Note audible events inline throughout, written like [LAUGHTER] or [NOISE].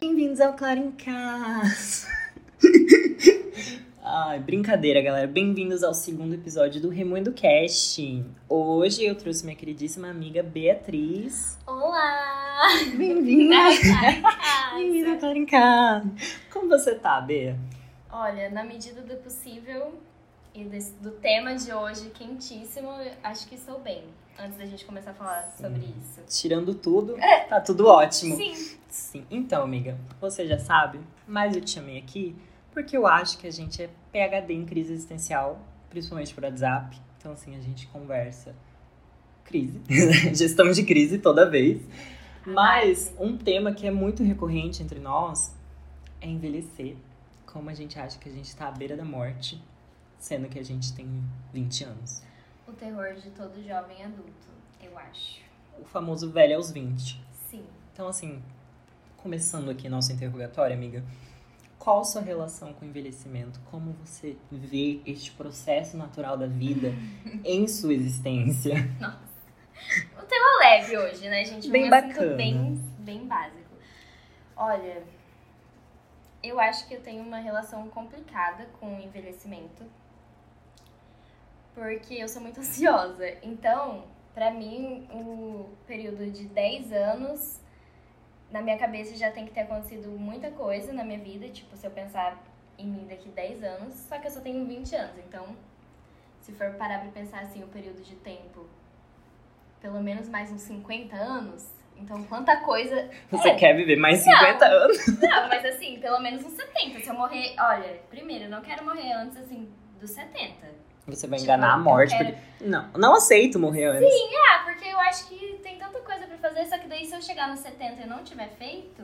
Bem-vindos ao Claro em Casa. [LAUGHS] Ai, brincadeira, galera. Bem-vindos ao segundo episódio do Remoendo Cast. Hoje eu trouxe minha queridíssima amiga Beatriz. Olá! Bem-vinda! [LAUGHS] Bem-vinda! Ao Claro em Casa. Como você tá, Bea? Olha, na medida do possível e desse- do tema de hoje, quentíssimo, acho que estou bem. Antes da gente começar a falar sobre isso. Tirando tudo, tá tudo ótimo. Sim. Sim. Então, amiga, você já sabe, mas eu te chamei aqui porque eu acho que a gente é PhD em crise existencial, principalmente por WhatsApp. Então, assim, a gente conversa crise, [LAUGHS] gestão de crise toda vez. Mas um tema que é muito recorrente entre nós é envelhecer. Como a gente acha que a gente tá à beira da morte, sendo que a gente tem 20 anos. O terror de todo jovem adulto, eu acho. O famoso velho aos 20. Sim. Então, assim, começando aqui nosso interrogatório, amiga, qual sua relação com o envelhecimento? Como você vê este processo natural da vida [LAUGHS] em sua existência? O tema leve hoje, né, gente? Bem um bacana. bem, bem básico. Olha, eu acho que eu tenho uma relação complicada com o envelhecimento. Porque eu sou muito [LAUGHS] ansiosa. Então, pra mim, o período de 10 anos, na minha cabeça já tem que ter acontecido muita coisa na minha vida. Tipo, se eu pensar em mim daqui 10 anos, só que eu só tenho 20 anos. Então, se for parar pra pensar assim, o período de tempo pelo menos mais uns 50 anos. Então, quanta coisa. [LAUGHS] Você É. quer viver mais 50 anos? Não, mas assim, pelo menos uns 70. Se eu morrer. Olha, primeiro, eu não quero morrer antes, assim, dos 70. Você vai Tipo, enganar a eu morte. quero- porque- Não, não aceito morrer antes. Ah, porque eu acho que tem tanta coisa pra fazer, só que daí se eu chegar nos 70 e não tiver feito.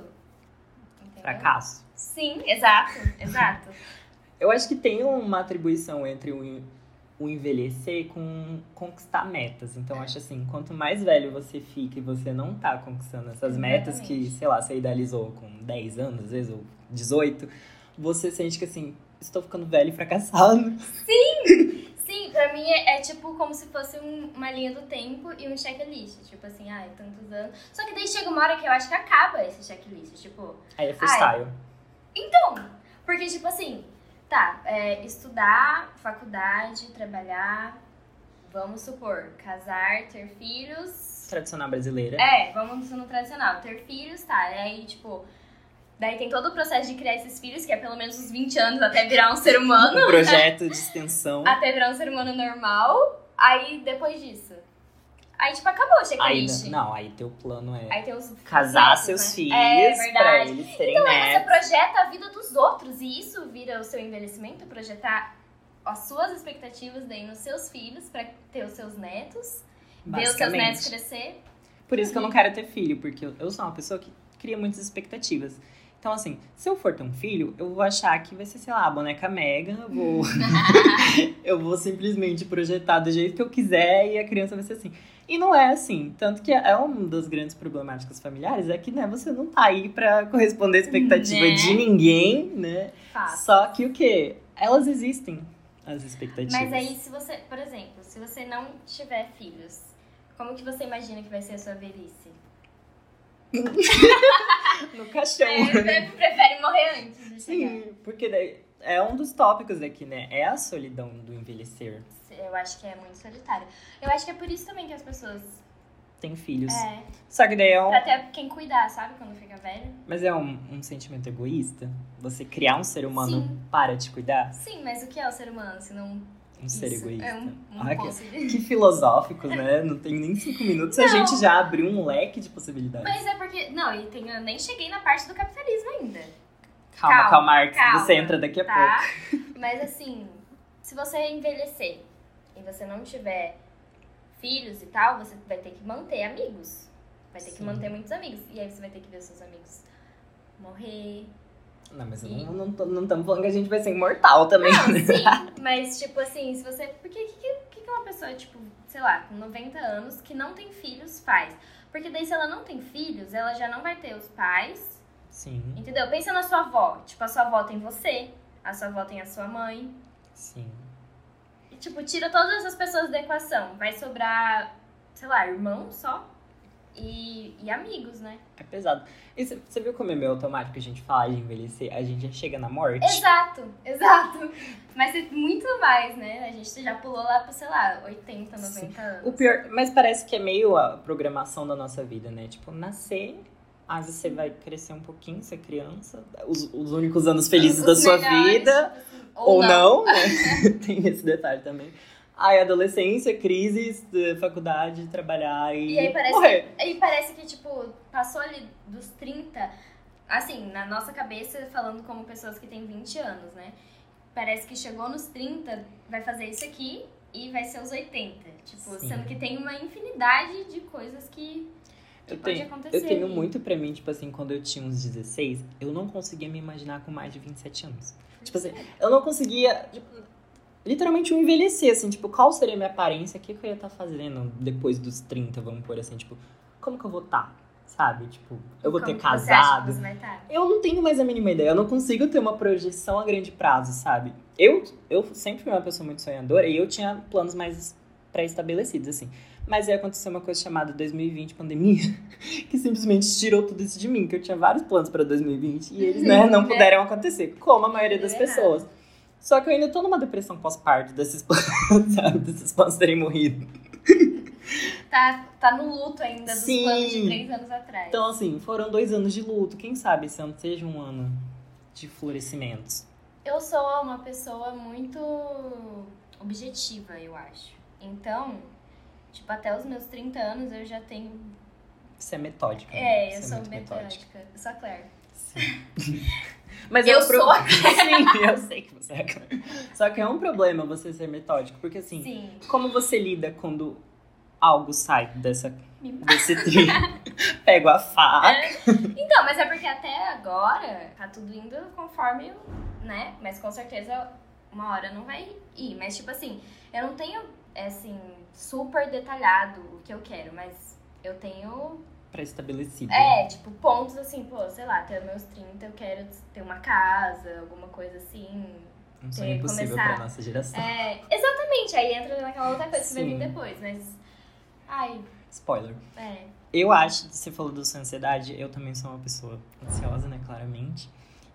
Entendeu? Fracasso. Sim, exato, [LAUGHS] exato. Eu acho que tem uma atribuição entre o, o envelhecer com conquistar metas. Então, eu acho assim, quanto mais velho você fica e você não tá conquistando essas metas que, Exatamente. sei lá, você idealizou com 10 anos, às vezes, ou 18, você sente que assim, estou ficando velho e fracassado. Sim, [LAUGHS] pra mim é, é tipo como se fosse um- uma linha do tempo e um checklist. Tipo assim, ai, tantos anos. Só que daí chega uma hora que eu acho que acaba esse checklist. Tipo, Aí é freestyle. Então, porque, tipo assim, tá, é, estudar, faculdade, trabalhar, vamos supor, casar, ter filhos. Tradicional brasileira. É, vamos no tradicional, ter filhos, tá, aí, tipo, daí tem todo o processo de criar esses filhos, que é pelo menos uns 20 anos até virar um ser humano, Um projeto [LAUGHS] de extensão. até virar um ser humano normal, aí depois disso. Aí, tipo, acabou o Aí, checklist. não, aí teu plano é Aí tem os casar netos, seus né? filhos É pra verdade. eles terem Então, aí você netos. projeta a vida dos outros e isso vira o seu envelhecimento, projetar as suas expectativas daí nos seus filhos pra ter os seus netos, ver os seus netos crescer. Por isso que eu não quero ter filho, porque eu sou uma pessoa que cria muitas expectativas. Então, assim, se eu for ter um filho, eu vou achar que vai ser, sei lá, a boneca mega, eu vou, [LAUGHS] eu vou simplesmente projetar do jeito que eu quiser e a criança vai ser assim. E não é assim. Tanto que é uma das grandes problemáticas familiares é que, né, você não tá aí pra corresponder à expectativa Né? de ninguém, né? Fácil. Só que o quê? Elas existem, as expectativas. Mas aí, se você, por exemplo, se você não tiver filhos, como que você imagina que vai ser a sua velhice? [LAUGHS] No caixão. É, prefere morrer antes de chegar. Sim, porque daí é um dos tópicos aqui, né? É a solidão do envelhecer. Eu acho que é muito solitário. Eu acho que é por isso também que as pessoas. Tem filhos. É. Só que daí é um. Pra ter quem cuidar, sabe? Quando fica velho. Mas é um, um sentimento egoísta? Você criar um ser humano Sim. para te cuidar? Sim, mas o que é o ser humano se não. Um ser isso? egoísta. É um, um poço de- Que filosóficos, né? Não tem nem cinco minutos e a gente já abriu um leque de possibilidades. Mas é porque. Não, e tem, eu nem cheguei na parte do capitalismo ainda. calma, calma, calma, Marx. calma, Você entra daqui a pouco. Tá? [LAUGHS] Mas assim, se você envelhecer e você não tiver filhos e tal, você vai ter que manter amigos. Vai ter que Sim. manter muitos amigos. E aí você vai ter que ver seus amigos morrer. Não, mas E- não, não, não estamos falando que a gente vai ser imortal também. Não, né? sim, [LAUGHS] mas tipo assim, se você. Porque o que, que, que que uma pessoa, tipo, sei lá, com 90 anos, que não tem filhos, faz? Porque daí, se ela não tem filhos, ela já não vai ter os pais, Sim, entendeu? Pensa na sua avó. Tipo, a sua avó tem você, a sua avó tem a sua mãe. sim. E, tipo, tira todas essas pessoas da equação. Vai sobrar, sei lá, irmão só. E, e amigos, né? É pesado. E você viu como é meio automático a gente fala de envelhecer? A gente já chega na morte? Exato, exato. Mas é muito mais, né? A gente já pulou lá pra, sei lá, 80, 90 Sim. anos. O pior, mas parece que é meio a programação da nossa vida, né? Tipo, nascer, aí você vai crescer um pouquinho, ser criança, os, os únicos anos felizes os da sua melhores, vida. Assim, ou, ou, não, não né? [LAUGHS] Tem esse detalhe também. Aí, adolescência, crises, faculdade, trabalhar e, e aí parece morrer. Que, aí parece que, tipo, passou ali dos 30, assim, na nossa cabeça, falando como pessoas que têm 20 anos, né? Parece que chegou nos 30, vai fazer isso aqui e vai ser os 80. Tipo, Sim. sendo que tem uma infinidade de coisas que, que eu pode tenho, acontecer. Eu tenho muito pra mim, tipo assim, quando eu tinha uns 16, eu não conseguia me imaginar com mais de 27 anos. Tipo assim, eu não conseguia. Tipo, literalmente um envelhecer, assim, tipo, qual seria a minha aparência? O que, que eu ia estar tá fazendo depois dos 30, vamos por assim, tipo, como que eu vou estar? Tá? Sabe? Tipo, eu vou como ter casado. Tá? Eu não tenho mais a mínima ideia. Eu não consigo ter uma projeção a grande prazo, sabe? Eu, eu sempre fui uma pessoa muito sonhadora e eu tinha planos mais pré-estabelecidos, assim. Mas aí aconteceu uma coisa chamada 2020 pandemia, [LAUGHS] que simplesmente tirou tudo isso de mim, que eu tinha vários planos para 2020 e eles, né, [LAUGHS] não puderam acontecer, como a maioria das pessoas. Só que eu ainda tô numa depressão pós-parto desses [LAUGHS] sabe? Desses planos terem morrido. Tá, tá no luto ainda dos Sim. planos de três anos atrás. Então, assim, foram dois anos de luto. Quem sabe esse ano seja um ano de florescimentos. Eu sou uma pessoa muito objetiva, eu acho. Então, tipo, até os meus 30 anos eu já tenho. Você é metódica. É, né? eu sou é metódica. metódica. Eu sou a Claire. Sim. [LAUGHS] Mas eu é um sou. Pro... [LAUGHS] Sim, eu sei que você é. Só que é um problema você ser metódico, porque assim, Sim. como você lida quando algo sai dessa desse trio? [LAUGHS] Pego a faca. É. Então, mas é porque até agora tá tudo indo conforme, né? Mas com certeza uma hora não vai ir. Mas tipo assim, eu não tenho assim super detalhado o que eu quero, mas eu tenho pré-estabelecido. É, tipo, pontos assim, pô, sei lá, até meus 30 eu quero ter uma casa, alguma coisa assim. Um sonho ter, impossível começar... pra nossa geração. É, exatamente, aí entra naquela outra coisa Sim. que vai vir depois, mas. Ai. Spoiler. É. Eu acho, você falou da sua ansiedade, eu também sou uma pessoa ansiosa, né, claramente.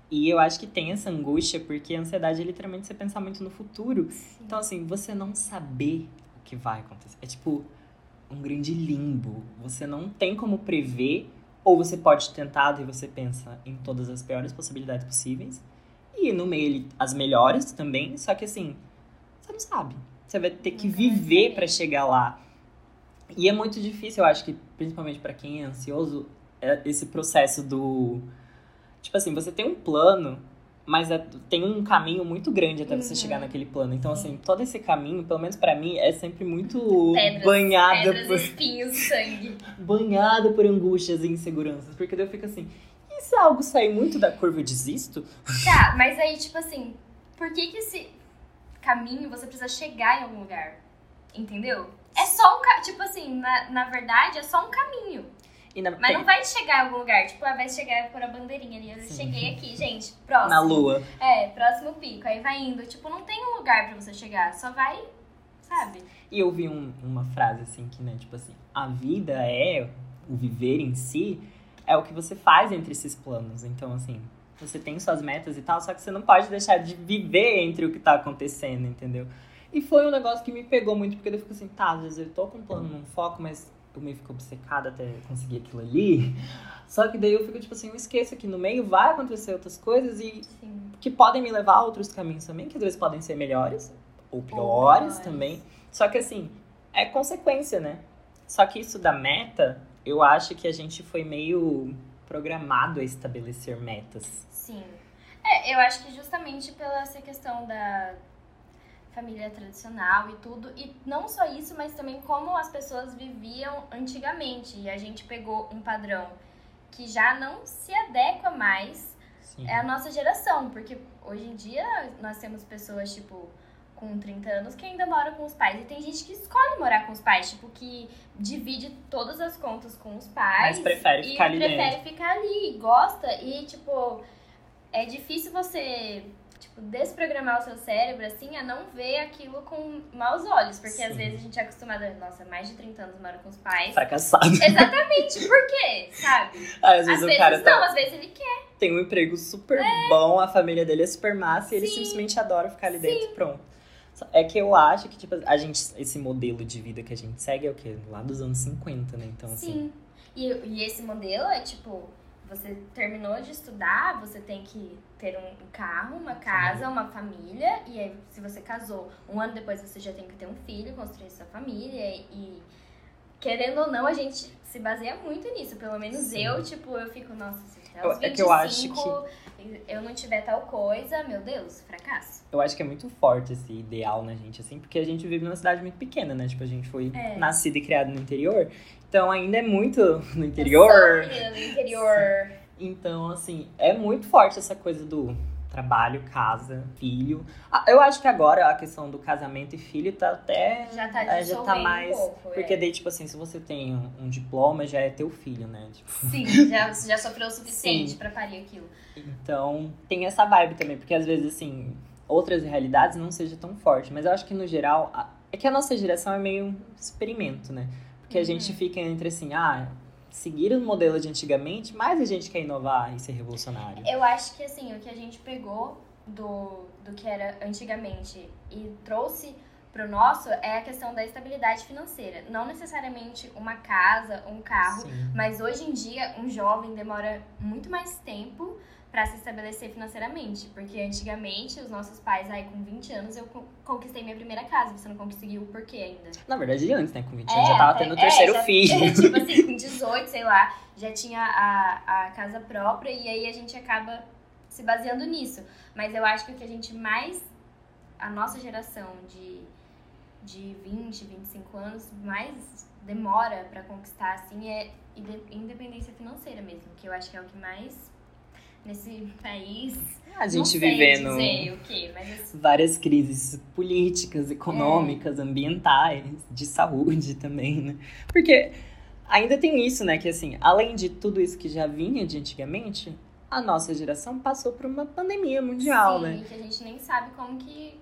E eu acho que tem essa angústia, porque a ansiedade é literalmente você pensar muito no futuro. Sim. Então, assim, você não saber o que vai acontecer. É tipo, um grande limbo. Você não tem como prever, ou você pode tentar e você pensa em todas as piores possibilidades possíveis. E no meio as melhores também, só que assim, você não sabe. Você vai ter que viver para chegar lá. E é muito difícil, eu acho que, principalmente para quem é ansioso, é esse processo do. Tipo assim, você tem um plano, mas é, tem um caminho muito grande até uhum. você chegar naquele plano. Então, assim, todo esse caminho, pelo menos para mim, é sempre muito pedras, banhado pedras, por. espinhos, sangue. [LAUGHS] banhado por angústias e inseguranças. Porque daí eu fico assim, e se algo sair muito da curva, eu desisto? [LAUGHS] Tá, mas aí, tipo assim, por que que esse caminho você precisa chegar em algum lugar? Entendeu? É só um. Tipo assim, na, na verdade, é só um caminho. Na... Mas não vai chegar em algum lugar, tipo, ah, vai chegar por a bandeirinha ali. Eu Sim. cheguei aqui, gente, próximo. Na lua. É, próximo pico. Aí vai indo. Tipo, não tem um lugar pra você chegar, só vai, sabe? E eu vi um, uma frase assim que, né, tipo assim, a vida é o viver em si, é o que você faz entre esses planos. Então, assim, você tem suas metas e tal, só que você não pode deixar de viver entre o que tá acontecendo, entendeu? E foi um negócio que me pegou muito, porque eu fico assim, tá, às vezes eu tô com um plano num foco, mas eu meio fico obcecada até conseguir aquilo ali. Só que daí eu fico tipo assim, eu esqueço que no meio vai acontecer outras coisas e Sim. que podem me levar a outros caminhos também, que às vezes podem ser melhores ou piores ou também. Só que assim, é consequência, né? Só que isso da meta, eu acho que a gente foi meio programado a estabelecer metas. Sim. É, eu acho que justamente pela essa questão da família tradicional e tudo. E não só isso, mas também como as pessoas viviam antigamente. E a gente pegou um padrão que já não se adequa mais Sim. é a nossa geração. Porque hoje em dia nós temos pessoas, tipo, com 30 anos que ainda moram com os pais. E tem gente que escolhe morar com os pais, tipo, que divide todas as contas com os pais. Mas prefere ficar ali prefere ficar ali, gosta. E, tipo, é difícil você tipo, desprogramar o seu cérebro, assim, a não ver aquilo com maus olhos. Porque Sim. às vezes a gente é acostumada, nossa, mais de 30 anos mora com os pais. Fracassado. Exatamente, por quê? Sabe? Às [LAUGHS] Às vezes vezes o cara não, tá, às vezes ele quer. tem um emprego super bom, a família dele é super massa e ele Sim. simplesmente adora ficar ali dentro e pronto. É que eu acho que, tipo, a gente, esse modelo de vida que a gente segue é o quê? Lá dos anos 50, né? Então, assim. Sim. E, e esse modelo é tipo, você terminou de estudar, você tem que ter um carro, uma casa, uma família, e aí se você casou, um ano depois você já tem que ter um filho, construir sua família, e querendo ou não, a gente se baseia muito nisso. Pelo menos Sim. eu, tipo, eu fico, nossa, se até Eu- os é 25 que eu acho eu não tiver tal coisa, meu Deus, fracasso. Eu acho que é muito forte esse ideal na gente, assim, porque a gente vive numa cidade muito pequena, né? Tipo, a gente foi É. nascido e criado no interior. Então ainda é muito no Eu interior. menina do interior. Então, assim, é muito forte essa coisa do trabalho, casa, filho. Ah, Eu acho que agora a questão do casamento e filho tá até. Já tá é, já tá mais. um pouco. Porque é. daí, tipo assim, se você tem um, um diploma, já é teu filho, né? Tipo, Sim, [LAUGHS] já, já sofreu o suficiente Sim. pra parir aquilo. Então, tem essa vibe também, porque às vezes, assim, outras realidades não seja tão forte. Mas eu acho que, no geral, é que a nossa geração é meio um experimento, né? Porque a Uhum. gente fica entre, assim, ah, seguir o modelo de antigamente, mas a gente quer inovar e ser revolucionário. Eu acho que assim, o que a gente pegou do, do que era antigamente e trouxe pro nosso é a questão da estabilidade financeira. Não necessariamente uma casa, um carro, Sim. mas hoje em dia um jovem demora muito mais tempo para se estabelecer financeiramente, porque antigamente os nossos pais aí com 20 anos eu con- conquistei minha primeira casa, você não conseguiu por quê ainda? Na verdade, antes, né? Com 20 É, anos já tava até- tendo o é, terceiro já- filho. tipo assim, [LAUGHS] com 18, sei lá, já tinha a, a casa própria e aí a gente acaba se baseando nisso. Mas eu acho que o que a gente mais, a nossa geração de, de 20, 25 anos, mais demora pra conquistar, assim, é inde- independência financeira mesmo, que eu acho que é o que mais nesse país. A não gente sei vivendo o quê, mas assim, várias crises políticas, econômicas, É. ambientais, de saúde também, né? Porque ainda tem isso, né? Que assim, além de tudo isso que já vinha de antigamente, a nossa geração passou por uma pandemia mundial, Sim, né? que a gente nem sabe como que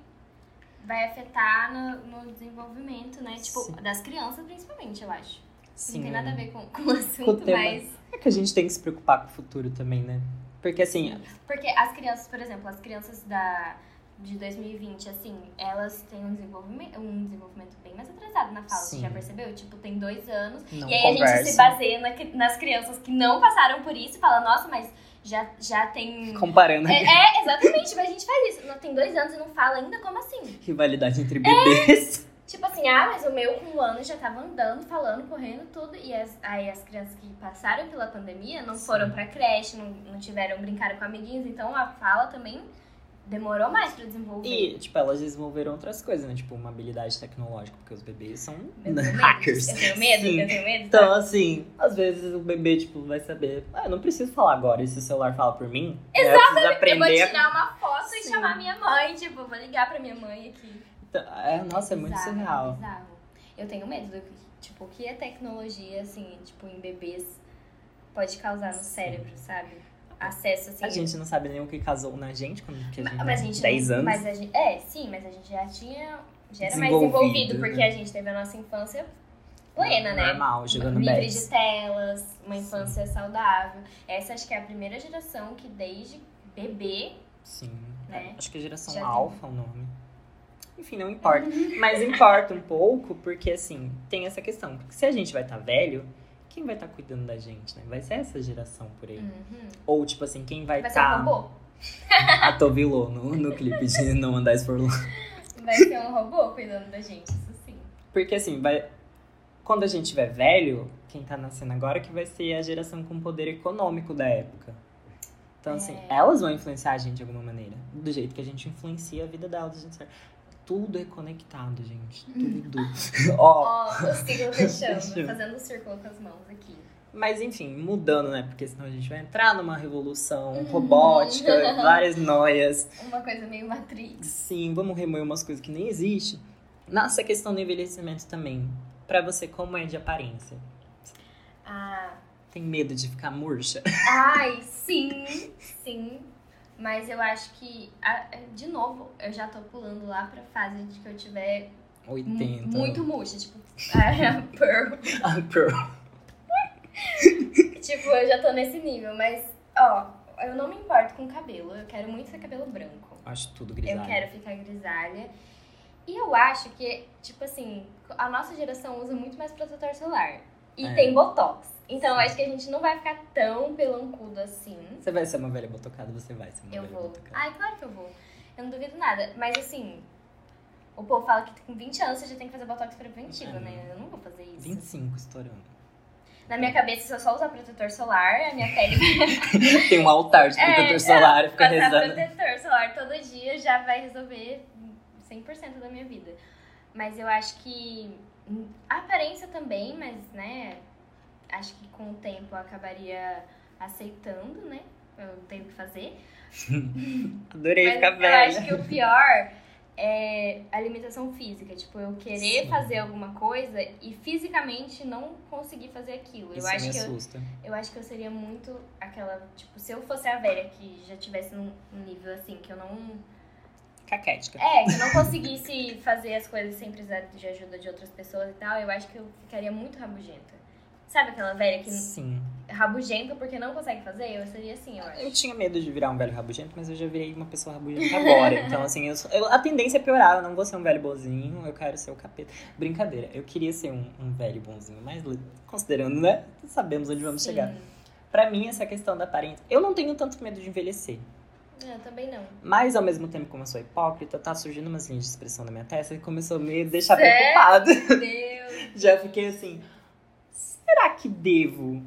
vai afetar no, no desenvolvimento, né? Tipo, Sim. das crianças principalmente, eu acho. Sim. Não tem nada a ver com, com o assunto, tema. mas... É que a gente tem que se preocupar com o futuro também, né? Porque assim, Porque as crianças, por exemplo, as crianças da, de 2020, assim, elas têm um desenvolvimento, um desenvolvimento bem mais atrasado na fala, você já percebeu? Tipo, tem dois anos. não e aí a gente se conversa. baseia na- nas crianças que não passaram por isso e fala, nossa, mas já, já tem... Comparando É, é, exatamente, mas a gente faz isso. Tem dois anos e não fala ainda como assim? rivalidade entre bebês. Tipo assim, ah, mas o meu com um ano já tava andando, falando, correndo, tudo. E as, aí as crianças que passaram pela pandemia não Sim. foram pra creche, não, não tiveram brincar com amiguinhos. Então a fala também demorou mais pra desenvolver. E, tipo, elas desenvolveram outras coisas, né? Tipo, uma habilidade tecnológica, porque os bebês são [LAUGHS] hackers. Eu tenho medo, Sim. eu tenho medo. Então, tá? assim, às vezes o bebê, tipo, vai saber. Ah, eu não preciso falar agora, e se o celular fala por mim. Exatamente. Eu preciso eu vou aprender. tirar uma foto e Sim. chamar minha mãe. Tipo, vou ligar pra minha mãe aqui. Então, é, nossa, é muito Bizarro, surreal. bizarro. Eu tenho medo do que, tipo, o que é tecnologia, assim, tipo, em bebês pode causar no cérebro, sabe? Acesso, assim. A gente não sabe nem o que casou na gente quando que a gente, Mas a gente 10 não- anos. Mas a gente, é, sim, mas a gente já tinha. Já era mais envolvido, porque né? a gente teve a nossa infância plena, né? Normal, jogando Livre bets. de telas, uma infância saudável. Essa acho que é a primeira geração que desde bebê, Sim. né? Acho que é geração Já tem. alfa o nome. Enfim, não importa. Mas importa um pouco, porque assim, tem essa questão. Porque se a gente vai estar velho, quem vai estar cuidando da gente, né? Vai ser essa geração por aí. Uhum. Ou, tipo assim, quem vai Vai ser um estar. robô. [LAUGHS] a Tovilô no, no clipe de [LAUGHS] Não Andais por Lá. Vai ser um robô cuidando da gente, isso sim. Porque assim, vai. Quando a gente tiver velho, quem tá nascendo agora que vai ser a geração com poder econômico da época. Então, assim, É. elas vão influenciar a gente de alguma maneira. Do jeito que a gente influencia a vida delas. A gente sabe. Tudo é conectado, gente. Tudo. [LAUGHS] Ó. Ó, o ciclo [LAUGHS] fechando, fazendo um círculo com as mãos aqui. Mas enfim, mudando, né? Porque senão a gente vai entrar numa revolução Uhum. robótica, [LAUGHS] várias noias. Uma coisa meio Matrix. Sim, vamos remover umas coisas que nem existem. Nessa questão do envelhecimento também. Pra você, como é de aparência? Ah, Tem medo de ficar murcha? ai, sim, sim. Mas eu acho que, a- de novo, eu já tô pulando lá pra fase de que eu tiver mu- 80. muito murcha. Tipo, [LAUGHS] a Pearl. Ah, Pearl. [LAUGHS] tipo, eu já tô nesse nível. Mas, ó, eu não me importo com cabelo. Eu quero muito ter cabelo branco. Acho tudo grisalho. Eu quero ficar grisalha. E eu acho que, tipo assim, a nossa geração usa muito mais protetor solar. E É. tem botox. Então eu acho que a gente não vai ficar tão pelancudo assim. Você vai ser uma velha botocada, você vai ser uma Eu velha vou. botocada. Ai, claro que eu vou. Eu não duvido nada. Mas assim, o povo fala que com 20 anos você já tem que fazer botox preventivo, É. né? Eu não vou fazer isso. 25 estourando. Na minha cabeça, se eu só usar protetor solar, a minha pele [LAUGHS] Tem um altar de [LAUGHS] É, protetor solar e fica rezando. protetor solar todo dia já vai resolver 100% da minha vida. Mas eu acho que hum, a aparência também, mas, né, acho que com o tempo eu acabaria aceitando, né? Eu tenho o que fazer. [LAUGHS] Adorei Mas ficar eu velha. acho que o pior é a limitação física. Tipo, eu querer Sim. fazer alguma coisa e fisicamente não conseguir fazer aquilo. Isso eu acho me que eu, assusta. eu acho que eu seria muito aquela. Tipo, se eu fosse a velha que já tivesse num num nível assim, que eu não. Caquética. É, que eu não conseguisse fazer as coisas sem precisar de ajuda de outras pessoas e tal, eu acho que eu ficaria muito rabugenta. Sabe aquela velha que Sim. rabugenta porque não consegue fazer? Eu seria assim, eu acho. Eu tinha medo de virar um velho rabugento, mas eu já virei uma pessoa rabugenta agora. [LAUGHS] Então, assim, eu eu- a tendência é piorar. Eu não vou ser um velho bonzinho, eu quero ser o capeta. Brincadeira, eu queria ser um, um velho bonzinho, mas considerando, né? Sabemos onde vamos Sim. chegar. Pra mim, essa questão da aparência. Eu não tenho tanto medo de envelhecer. Eu também não. Mas, ao mesmo tempo, como eu sou hipócrita, tá surgindo umas linhas de expressão na minha testa que começou a me deixar Sério? preocupada. Meu Deus. [LAUGHS] Já fiquei assim, será que devo?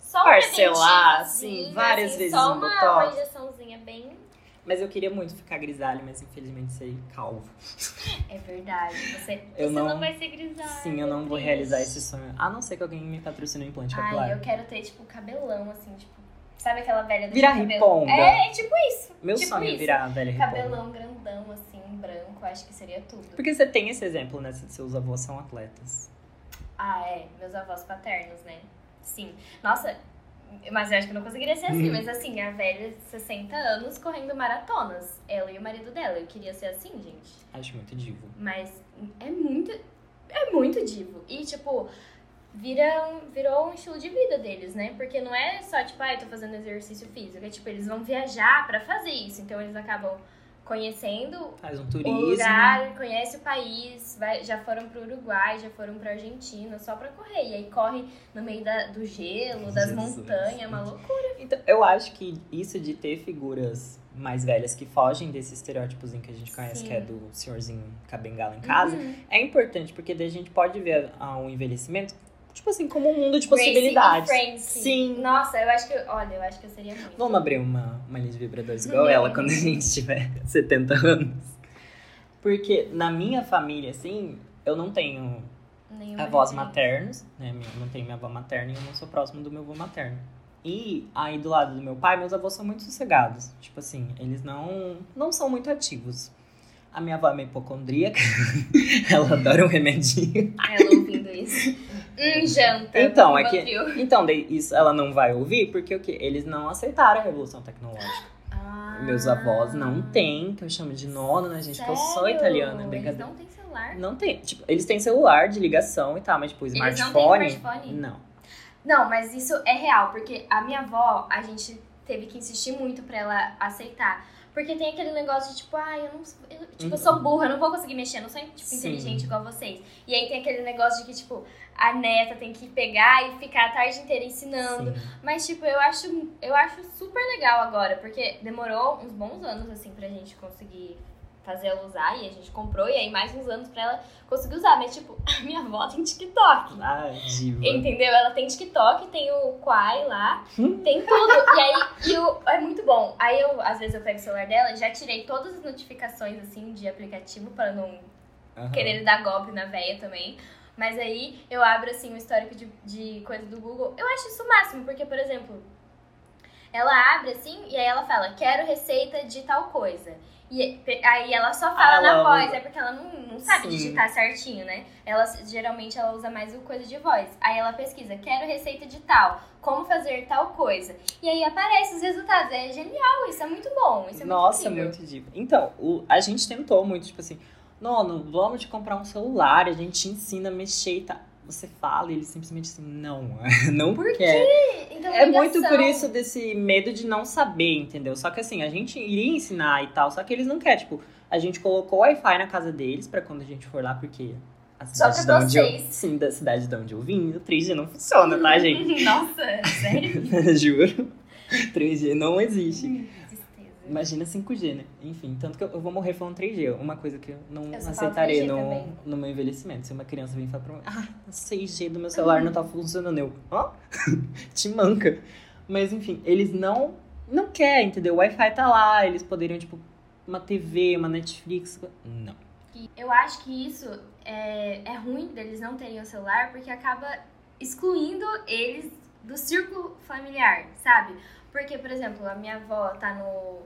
Só Parcelar, preventivozinho, assim, várias assim, vezes Só um uma, botox. uma injeçãozinha bem. Mas eu queria muito ficar grisalho, mas infelizmente sei calvo. É verdade. Você, [LAUGHS] Eu você não- não... vai ser grisalha. Sim, eu não vou realizar esse sonho. A não ser que alguém me patrocine um implante Ai, capilar. eu quero ter, tipo, cabelão, assim, tipo. Sabe aquela velha do Virar cabelo? riponga. É, é tipo isso. Meu tipo sonho é isso. virar a velha riponga. Cabelão grandão, assim, branco, acho que seria tudo. Porque você tem esse exemplo, né? Se seus avós são atletas. Ah, é. Meus avós paternos, né? Sim. Nossa, mas eu acho que não conseguiria ser assim. Uhum. Mas assim, a velha de 60 anos correndo maratonas. Ela e o marido dela. Eu queria ser assim, gente. Acho muito divo. Mas é muito. É muito divo. E, tipo, vira um- virou um estilo de vida deles, né? Porque não é só, tipo, ah, eu tô fazendo exercício físico. É tipo, eles vão viajar pra fazer isso. Então eles acabam conhecendo Faz um o turismo. lugar, conhece o país, vai- já foram pro Uruguai, já foram pra Argentina, só pra correr. E aí corre no meio da- do gelo, das Jesus. montanhas, é uma loucura. Então, eu acho que isso de ter figuras mais velhas que fogem desse estereótipo que a gente conhece, Sim. que é do senhorzinho com a bengala em casa, Uhum. é importante, porque daí a gente pode ver o envelhecimento, tipo assim, como um mundo de Gracie possibilidades. Sim. Nossa, eu acho que. Olha, eu acho que eu seria muito. Vamos abrir uma, uma linha de vibradores igual ela quando a gente tiver [LAUGHS] 70 anos. Porque na minha família, assim, eu não tenho Nenhuma avós maternos, né? Eu não tenho minha avó materna e eu não sou próximo do meu avô materno. E aí do lado do meu pai, meus avós são muito sossegados. Tipo assim, eles não, não são muito ativos. A minha avó é meio hipocondríaca. [LAUGHS] Ela adora um remedinho. Ela ouvindo isso. [LAUGHS] Hum, janta. Então, é que-. [LAUGHS] Então, isso ela não vai ouvir, porque o quê? Eles não aceitaram a revolução tecnológica. Ah. Meus avós não têm, que eu chamo de nona, né, gente? Que eu sou Sério? italiana, Eles brincadeira. não têm celular? Não tem. Tipo, eles têm celular de ligação e tal, mas tipo, Eles não têm smartphone. smartphone? Não. Não, mas isso é real, porque a minha avó, a gente teve que insistir muito pra ela aceitar. Porque tem aquele negócio de tipo, ah, eu não. Eu, tipo, eu sou burra, eu não vou conseguir mexer, não sou tipo, Uhum. Sim. inteligente igual vocês. E aí tem aquele negócio de que, tipo, a neta tem que pegar e ficar a tarde inteira ensinando. Sim. Mas, tipo, eu acho, eu acho super legal agora, porque demorou uns bons anos, assim, pra gente conseguir fazer ela usar, e a gente comprou, e aí mais uns anos pra ela conseguir usar. Mas, tipo, [LAUGHS] a minha avó tem TikTok. Ah, diva. Entendeu? Ela tem TikTok, tem o Quai lá, Hum? tem tudo. E aí, e o, é muito bom. Aí eu, às vezes, eu pego o celular dela, já tirei todas as notificações, assim, de aplicativo pra não Aham. querer dar golpe na véia também. Mas aí eu abro assim o histórico de, de coisa do Google. Eu acho isso o máximo, porque, por exemplo, ela abre assim e aí ela fala, quero receita de tal coisa. E aí ela só fala Ah, na voz, é porque ela não, não sabe Sim. digitar certinho, né? Ela geralmente ela usa mais o coisa de voz. Aí ela pesquisa, quero receita de tal, como fazer tal coisa. E aí aparece os resultados. É genial, isso é muito bom. Isso é Nossa, muito incrível. muito diva. Então, o- a gente tentou muito, tipo assim, Nono, vamos te comprar um celular, a gente te ensina a mexer e tá. Você fala e ele simplesmente assim, não, [LAUGHS] não Por quer. Então, É muito por isso desse medo de não saber, entendeu? Só que assim, a gente iria ensinar e tal, só que eles não querem. Tipo, a gente colocou Wi-Fi na casa deles pra quando a gente for lá, porque a Só cidade pra de onde eu, vocês. sim, da cidade de onde eu vim, o 3G não funciona, tá, [LAUGHS] gente? Nossa, sério? [LAUGHS] Juro. 3G não existe. Imagina 5G, né? Enfim, tanto que eu, vou morrer falando 3G. Uma coisa que eu não Eu 3G no, também. no meu envelhecimento. Se uma criança vir falar pra mim, ah, o 6G do meu celular não tá funcionando. Eu, ó, [LAUGHS] te manca. Mas enfim, eles não, não querem, entendeu? O Wi-Fi tá lá, eles poderiam, tipo, uma TV, uma Netflix. Não. Eu acho que isso é, é ruim deles não terem o celular porque acaba excluindo eles do círculo familiar, sabe? Porque, por exemplo, a minha avó tá no,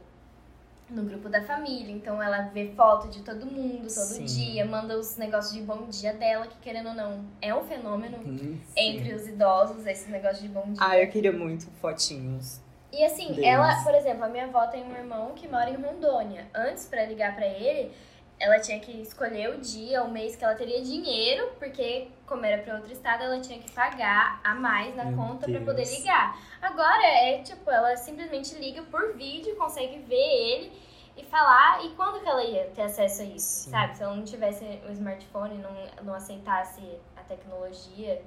no grupo da família, então ela vê foto de todo mundo todo Sim. dia, manda os negócios de bom dia dela, que querendo ou não, é um fenômeno Hum, entre os idosos, esse negócio de bom dia. Ah, eu queria muito fotinhos. E assim, deles. ela, por exemplo, a minha avó tem um irmão que mora em Rondônia. Antes, pra ligar pra ele, ela tinha que escolher o dia, o mês que ela teria dinheiro, porque como era pra outro estado, ela tinha que pagar a mais na Meu conta pra Deus. poder ligar. Agora é tipo, ela simplesmente liga por vídeo, consegue ver ele e falar. E quando que ela ia ter acesso a isso, Sim. sabe? Se ela não tivesse o smartphone, não, não aceitasse a tecnologia.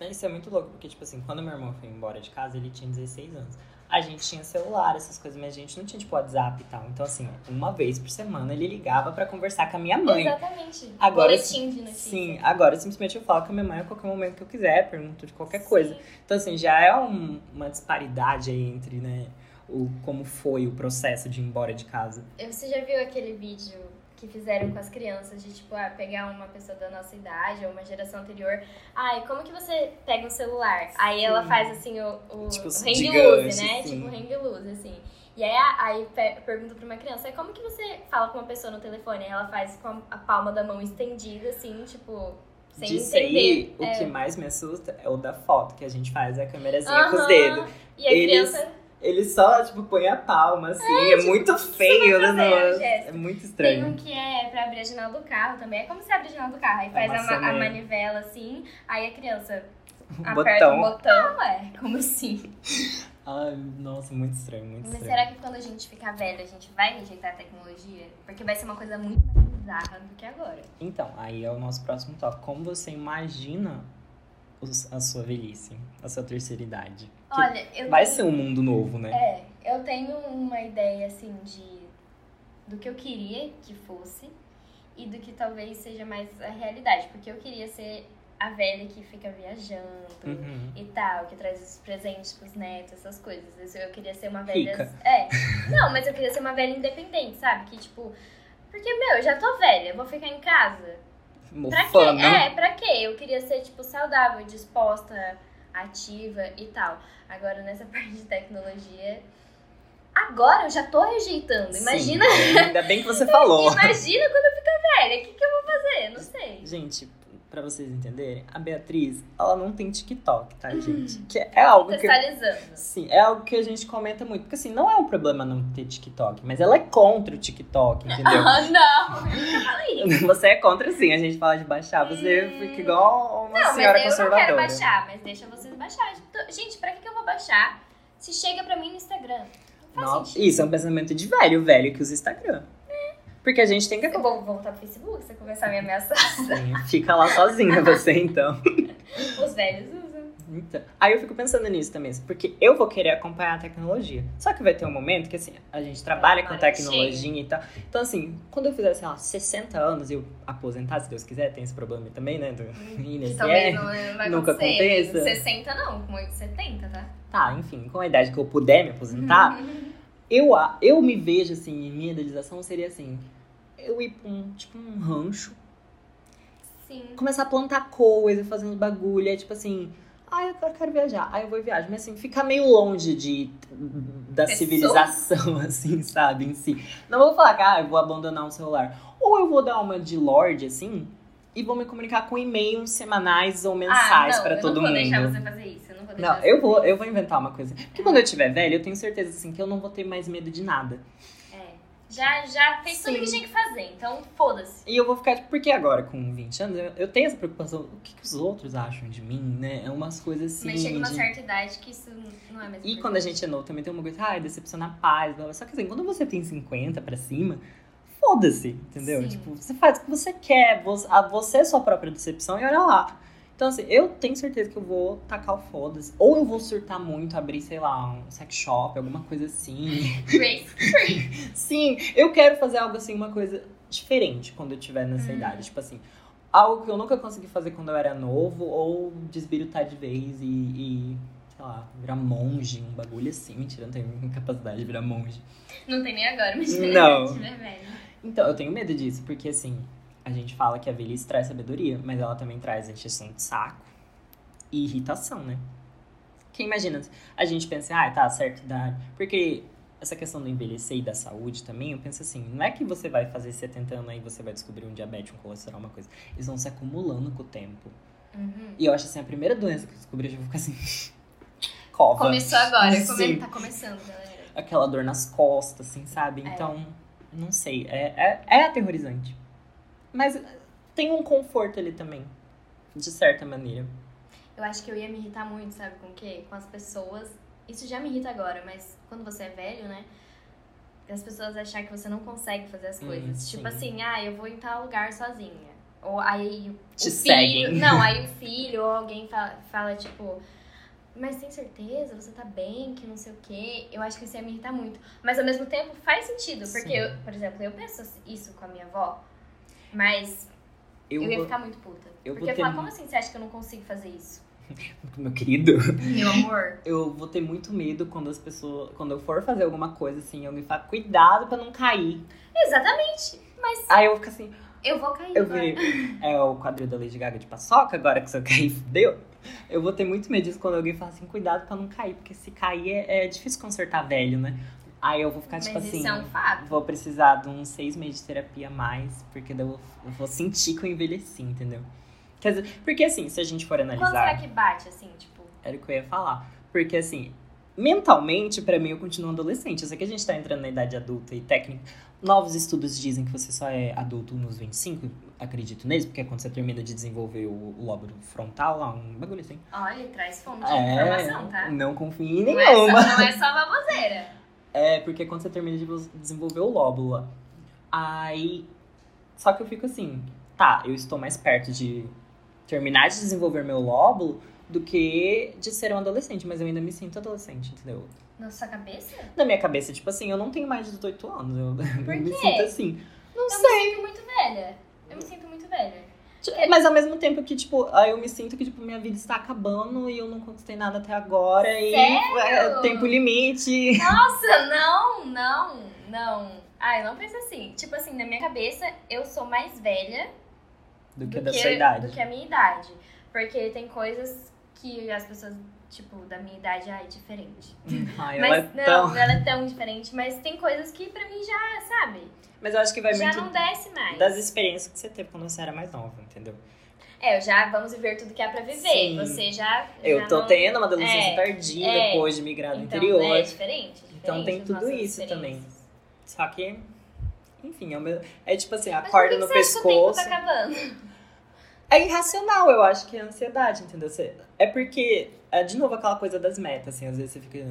Isso é muito louco, porque, tipo assim, quando meu irmão foi embora de casa, ele tinha 16 anos. A gente tinha celular, essas coisas, mas a gente não tinha, tipo, WhatsApp e tal. Então, assim, uma vez por semana ele ligava pra conversar com a minha mãe. Exatamente. Agora, Boletim de notícia. Sim, agora simplesmente eu falo com a minha mãe a qualquer momento que eu quiser, pergunto de qualquer coisa. Sim. Então, assim, já é um- uma disparidade aí entre, né, o, como foi o processo de ir embora de casa. Você já viu aquele vídeo que fizeram com as crianças de tipo, ah, pegar uma pessoa da nossa idade ou uma geração anterior. Ai, como que você pega um celular? Aí ela faz assim o, o, Tipo, o hang gigante, loose, né? sim. Tipo hang loose, assim. E aí, aí pe- pergunta pra uma criança, "Aí como que você fala com uma pessoa no telefone? Aí ela faz com a, palma da mão estendida, assim, tipo, sem Disso entender. aí, o É. que mais me assusta é o da foto, que a gente faz a câmerazinha com os dedos. E a Eles- criança Ele só, tipo, põe a palma, assim. É, muito feio, né? gesto. É muito Tem estranho. um que é pra abrir a janela do carro também. É como se abre a janela do carro. Aí faz a, a manivela assim, aí a criança [LAUGHS] Um aperta botão. o botão. Ué, como assim? Ai, nossa, muito estranho, muito Mas estranho. será que quando a gente ficar velho, a gente vai rejeitar a tecnologia? Porque vai ser uma coisa muito mais bizarra do que agora. Então, aí é o nosso próximo tópico. Como você imagina os- a sua velhice, a sua terceira idade? Olha, eu vai tenho... ser um mundo novo, né? É, eu tenho uma ideia, assim, de... Do que eu queria que fosse e do que talvez seja mais a realidade. Porque eu queria ser a velha que fica viajando, Uhum. e tal, que traz os presentes pros netos, essas coisas. Eu queria ser uma velha. Rica. É. Não, mas eu queria ser uma velha independente, sabe? Que tipo. Porque, meu, eu já tô velha, vou ficar em casa. Pra quê? É, pra quê? Eu queria ser, tipo, saudável, disposta, ativa e tal. Agora, nessa [LAUGHS] parte de tecnologia. Agora eu já tô rejeitando. Imagina, Sim, ainda bem que você falou. [LAUGHS] imagina quando eu ficar velha. O que, que eu vou fazer? Não sei. Gente, pra vocês entenderem, a Beatriz, ela não tem TikTok, tá, Uhum. gente? Que é algo que... Sim, é algo que a gente comenta muito. Porque assim, não é um problema não ter TikTok, mas ela é contra o TikTok, entendeu? [LAUGHS] Ah, não! Você é contra sim, a gente fala de baixar, você Hum. fica igual uma Não, senhora mas eu não conservadora. quero baixar, mas deixa vocês baixar. Então, Gente, pra que, eu vou baixar se chega pra mim no Instagram? Não faz Nossa, sentido. isso é um pensamento de velho, velho que usa Instagram. Porque a gente tem que Eu vou voltar pro Facebook se você começar a me ameaçar. Sim, Fica lá sozinha você, então. Os velhos usam. Então, Aí eu fico pensando nisso também, porque eu vou querer acompanhar a tecnologia. Só que vai ter um momento que, assim, a gente trabalha com tecnologia e tal. Então, assim, quando eu fizer, sei lá, 60 anos e eu aposentar, se Deus quiser, tem esse problema também, né? Do INSS. [LAUGHS] talvez não não vai nunca acontecer. aconteça. 60 não, com 70, tá? Tá, enfim, com a idade que eu puder me aposentar, [LAUGHS] eu, eu me vejo, assim, minha idealização seria assim, eu ir pra um, tipo, um rancho, Sim. começar a plantar coisa, fazendo bagulho, é tipo assim, Ah, eu quero- viajar. Aí eu vou e viajo. Mas assim, fica meio longe de, da Pessoa. civilização, [LAUGHS] assim, sabe, em si. Não vou falar que ah, eu vou abandonar o celular. Ou eu vou dar uma de lorde, assim, e vou me comunicar com e-mails semanais ou mensais ah, não, pra eu todo não vou mundo. deixar você fazer isso. Não vou deixar Não, você eu vou, eu vou inventar uma coisa. Porque quando eu tiver velho, eu tenho certeza, assim, que eu não vou ter mais medo de nada. É. Já, já fez tudo Sim. que tinha que fazer, então foda-se. E eu vou ficar, tipo, porque agora, com 20 anos, eu, eu tenho essa preocupação, o que, que os outros acham de mim, né? É umas coisas assim. Mas chega uma de- certa idade que isso não é mais E quando a gente é novo, também tem uma coisa, ai, decepcionar paz, blá, blá. Só que assim, quando você tem 50 pra cima, foda-se, entendeu? Sim. Tipo, você faz o que você quer, você, a, você é sua própria decepção e olha lá. Então, assim, eu tenho certeza que eu vou tacar o foda-se. Ou eu vou surtar muito, abrir, sei lá, um sex shop, alguma coisa assim. [LAUGHS] Sim, eu quero fazer algo assim, uma coisa diferente quando eu estiver nessa Hum. idade. Tipo assim, algo que eu nunca consegui fazer quando eu era novo, ou desbirutar de vez e, e, sei lá, virar monge, um bagulho assim. Mentira, não tenho capacidade de virar monge. Não tem nem agora, mas Não. se tiver velho. Então, eu tenho medo disso, porque assim, a gente fala que a velhice traz sabedoria, mas ela também traz encheção de saco e irritação, né? Quem imagina, a gente pensa, ah, tá, certa idade. Porque essa questão do envelhecer e da saúde também, eu penso assim, não é que você vai fazer 70 anos aí você vai descobrir um diabetes, um colesterol, uma coisa. Eles vão se acumulando com o tempo. Uhum. E eu acho assim, a primeira doença que eu descobri, eu já vou ficar assim. [LAUGHS] Cova. Começou agora, Sim. come... tá começando, galera. Aquela dor nas costas, assim, sabe? Então, não sei. É, é, é aterrorizante. Mas tem um conforto ali também. De certa maneira. Eu acho que eu ia me irritar muito, sabe com o quê? Com as pessoas. Isso já me irrita agora, mas quando você é velho, né? As pessoas achar que você não consegue fazer as Hum, coisas. sim. Tipo assim, ah, eu vou em tal lugar sozinha. Ou aí o Te filho. seguem. [LAUGHS] Não, aí o [LAUGHS] filho ou alguém fala, fala, tipo. Mas tem certeza? Você tá bem? Que não sei o quê. Eu acho que isso ia me irritar muito. Mas ao mesmo tempo faz sentido. Porque, eu, por exemplo, eu penso isso com a minha avó. Mas Eu, eu, ia ficar muito puta. eu porque vou eu ter falo, mu- como assim você acha que eu não consigo fazer isso? [LAUGHS] Meu querido, Meu amor. eu vou ter muito medo quando as pessoas. Quando eu for fazer alguma coisa assim, alguém fala, cuidado pra não cair. Exatamente. Mas Aí eu vou ficar assim, eu vou cair eu vi. É o quadril da Lady Gaga de paçoca, agora que se eu cair, fudeu. Eu vou ter muito medo disso quando alguém fala assim, cuidado pra não cair, porque se cair é, é difícil consertar velho, né? Aí eu vou ficar Mas tipo assim. é um fato. Vou precisar de uns seis meses de terapia a mais, porque eu vou, eu vou sentir que eu envelheci, entendeu? Quer dizer, porque assim, se a gente for Quando será analisar, que bate, assim, tipo... era o que eu ia falar. Porque assim, mentalmente, pra mim, eu continuo adolescente. Eu sei que a gente tá entrando na idade adulta e técnica. Novos estudos dizem que você só é adulto nos 25, acredito neles, porque é quando você termina de desenvolver o, lóbulo frontal lá, um bagulho assim. Olha, traz fonte de informação, tá? É, não confie em Não é, só, nenhuma. não é só baboseira. [LAUGHS] É, porque quando você termina de vo- desenvolver o lóbulo. Aí. Só que eu fico assim, tá, eu estou mais perto de terminar de desenvolver meu lóbulo do que de ser um adolescente, mas eu ainda me sinto adolescente, entendeu? Na sua cabeça? Na minha cabeça, tipo assim, eu não tenho mais de 18 anos. Eu, Por eu [LAUGHS] me quê? sinto assim. Não Eu sei. me sinto muito velha. Eu me sinto muito velha. Mas ao mesmo tempo que, tipo, aí eu me sinto que, tipo, minha vida está acabando e eu não conquistei nada até agora. E Sério? é, tempo limite. Nossa, não, não, não. Ah, eu não penso assim. Tipo assim, na minha cabeça, eu sou mais velha Do que da sua idade. do que a minha idade. Porque tem coisas que as pessoas, tipo, da minha idade, ai, diferente. [LAUGHS] Ai, ela Mas é não, tão- ela é tão diferente. Mas tem coisas que pra mim já, sabe? Mas eu acho que vai já muito não desce mais. das experiências que você teve quando você era mais nova, entendeu? É, eu já vamos viver tudo que há pra viver. Sim. Você já. Eu já tô não... tendo uma adolescência É, tardia é. depois de migrar do então, interior. É diferente, Então diferente tem as tudo isso também. Só que, enfim, é, o meu- é tipo assim, a Mas corda por no que que o tempo pescoço. tá acabando? É irracional, eu acho que é ansiedade, entendeu? Você- É porque, é de novo aquela coisa das metas, assim, às vezes você fica,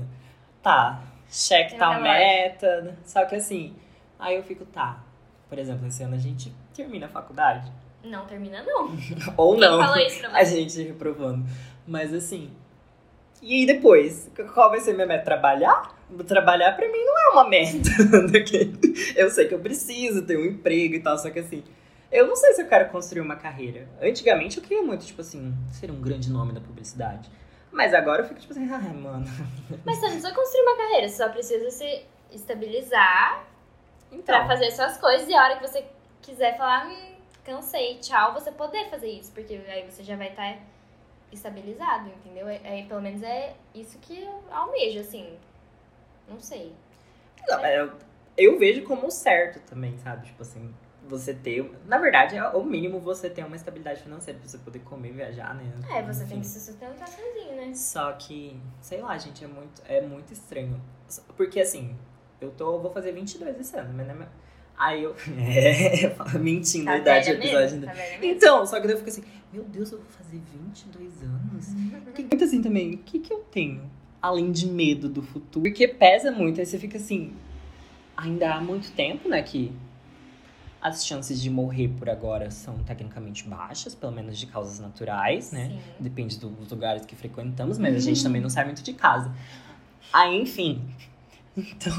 tá, cheque Tem tal meta, só que assim, aí eu fico, tá, por exemplo, esse ano a gente termina a faculdade, Não termina, não. [LAUGHS] ou Quem não, isso pra a gente reprovando, mas assim, e aí depois, qual vai ser minha meta? Trabalhar? Trabalhar pra mim não é uma meta, [LAUGHS] eu sei que eu preciso ter um emprego e tal, só que assim, eu não sei se eu quero construir uma carreira. Antigamente eu queria muito, tipo assim, ser um grande nome da publicidade. Mas agora eu fico tipo assim, [LAUGHS] ah, mano. Mas você não precisa construir uma carreira, você só precisa se estabilizar Então, pra fazer suas coisas e a hora que você quiser falar, hum, cansei, tchau, você poder fazer isso. Porque aí você já vai estar estabilizado, entendeu? É, é- pelo menos é isso que eu almejo, assim. Não sei. Não, eu, eu vejo como certo também, sabe? Tipo assim, você ter. Na verdade, é o mínimo você ter uma estabilidade financeira pra você poder comer, viajar, né? É, você tem Enfim. que se sustentar sozinho, né? Só que, sei lá, gente, é muito, é muito estranho. Porque assim, eu tô, vou fazer 22 esse ano, mas não é. meu- Aí eu. [LAUGHS] É, mentindo Tá a idade do episódio. ainda. Tá? Então, só que daí eu fico assim, meu Deus, eu vou fazer 22 anos? [LAUGHS] Que muito assim também, o que que eu tenho? Além de medo do futuro. Porque pesa muito, aí você fica assim, ainda há muito tempo, né, que as chances de morrer por agora são tecnicamente baixas, pelo menos de causas naturais, né? Sim. Depende dos lugares que frequentamos, mas a gente também não sai muito de casa. Aí, enfim. Então,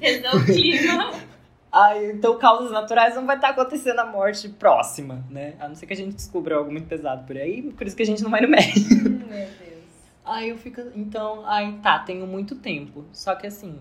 Pesou o clima. aí, então causas naturais não vai estar acontecendo a morte próxima, né? A não ser que a gente descubra algo muito pesado por aí, por isso que a gente não vai no médico. Meu Deus. Aí eu fico, então, aí tá, tenho muito tempo. Só que assim,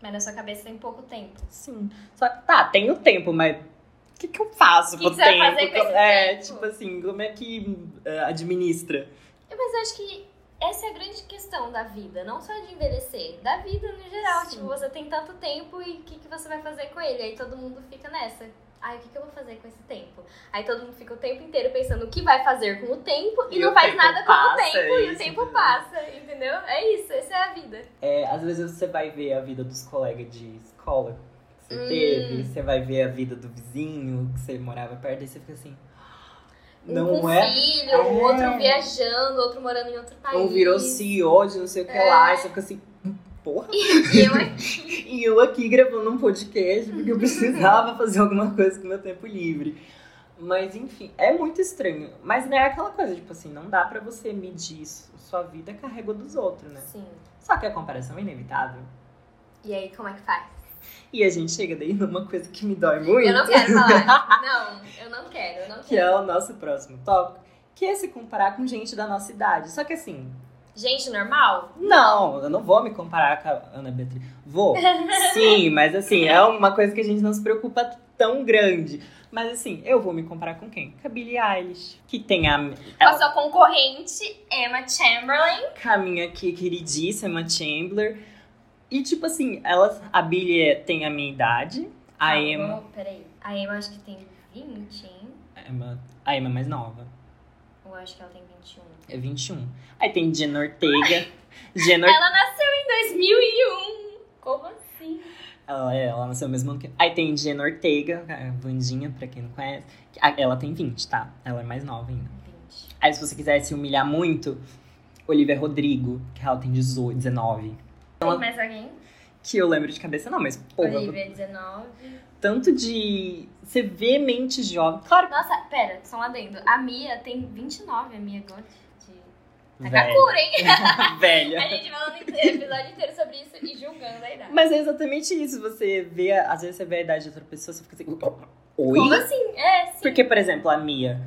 Mas na sua cabeça tem pouco tempo. sim. Só que tá, tenho tempo, mas o que, que eu faço Que com o que tempo? fazer com esse é, tempo? tipo assim, como é que eh, administra? Mas eu acho que essa é a grande questão da vida, não só de envelhecer, da vida no geral. Sim. Tipo, você tem tanto tempo e o que, que você vai fazer com ele? Aí todo mundo fica nessa. Ai, o que, que eu vou fazer com esse tempo? Aí todo mundo fica o tempo inteiro pensando o que vai fazer com o tempo e, E não faz nada com passa, o tempo é e o isso, tempo entendeu? passa, entendeu? É isso, essa é a vida. É, às vezes você vai ver a vida dos colegas de escola que você Hum. teve, você vai ver a vida do vizinho que você morava perto, e você fica assim. Um Não com é? filho, É. outro viajando, outro morando em outro país. Um virou CEO de não sei o que É. lá, e você fica assim, porra. E eu [LAUGHS] aqui. E eu aqui gravando um podcast porque eu precisava fazer alguma coisa com o meu tempo livre. Mas enfim, é muito estranho. Mas não é aquela coisa, tipo assim, não dá pra você medir isso. Sua vida carrega dos outros, né? Sim. Só que a comparação é inevitável. E aí, como é que faz? E a gente chega daí numa coisa que me dói muito. Eu não quero falar. [LAUGHS] Não, eu não quero, eu não que é quero. o nosso próximo tópico, que é se comparar com gente da nossa idade. Só que assim, Gente normal? não, eu não vou me comparar com a Ana Beatriz. Vou, [LAUGHS] sim, mas assim, é uma coisa que a gente não se preocupa tão grande. Mas assim, eu vou me comparar com quem? Com a Billie Eilish, que tem a, Com a sua concorrente, Emma Chamberlain. com a minha que- queridíssima Chandler. E tipo assim, ela, a Billie tem a minha idade, a Ah, Emma, vamos- Peraí. A Emma acho que tem 20, hein? a Emma, a Emma é mais nova. Ou acho que ela tem 21. É 21. Aí tem Jenna Ortega. [LAUGHS] Jenna. Ela nasceu em 2001. Como assim? Ela, é, ela nasceu mesmo ano que. Aí tem Jenna Ortega, a Vandinha, pra quem não conhece. Ela tem 20, tá? Ela é mais nova ainda. 20. Aí se você quiser se humilhar muito, Olivia Rodrigo, que ela tem 18, 19. Tem mais alguém? Que eu lembro de cabeça, não, mas porra, Olivia, 19. tanto de. Você vê mente jovem. Claro Nossa, pera, só um adendo. A Mia tem 29, a Mia Gotti. Takakura, hein? [LAUGHS] Velha. A gente falando o episódio inteiro sobre isso e julgando a idade. Mas é exatamente isso. Você vê, às vezes você vê a idade de outra pessoa, você fica assim. Oi? Como assim? É, sim. Porque, por exemplo, a Mia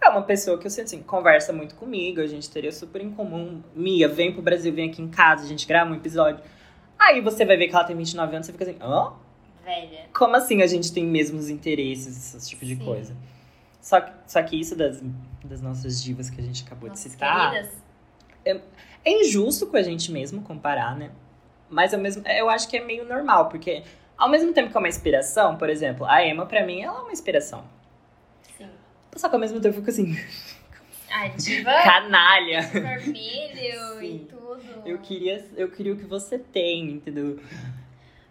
é uma pessoa que eu sinto assim, conversa muito comigo, a gente teria super em comum. Mia, vem pro Brasil, vem aqui em casa, a gente grava um episódio. Aí você vai ver que ela tem 29 anos, você fica assim, hã? Velha. Como assim a gente tem mesmos interesses, esse tipo de Sim. coisa? Só, que- só que isso das, das nossas divas que a gente acabou Nossas de citar queridas. É injusto com a gente mesmo comparar, né? Mas ao mesmo, eu acho que é meio normal, porque ao mesmo tempo que é uma inspiração, por exemplo, a Emma, pra mim, ela é uma inspiração. Sim. Só que ao mesmo tempo eu fico assim, A diva [LAUGHS] canalha. vermelho e tudo. Eu queria, eu queria o que você tem, entendeu?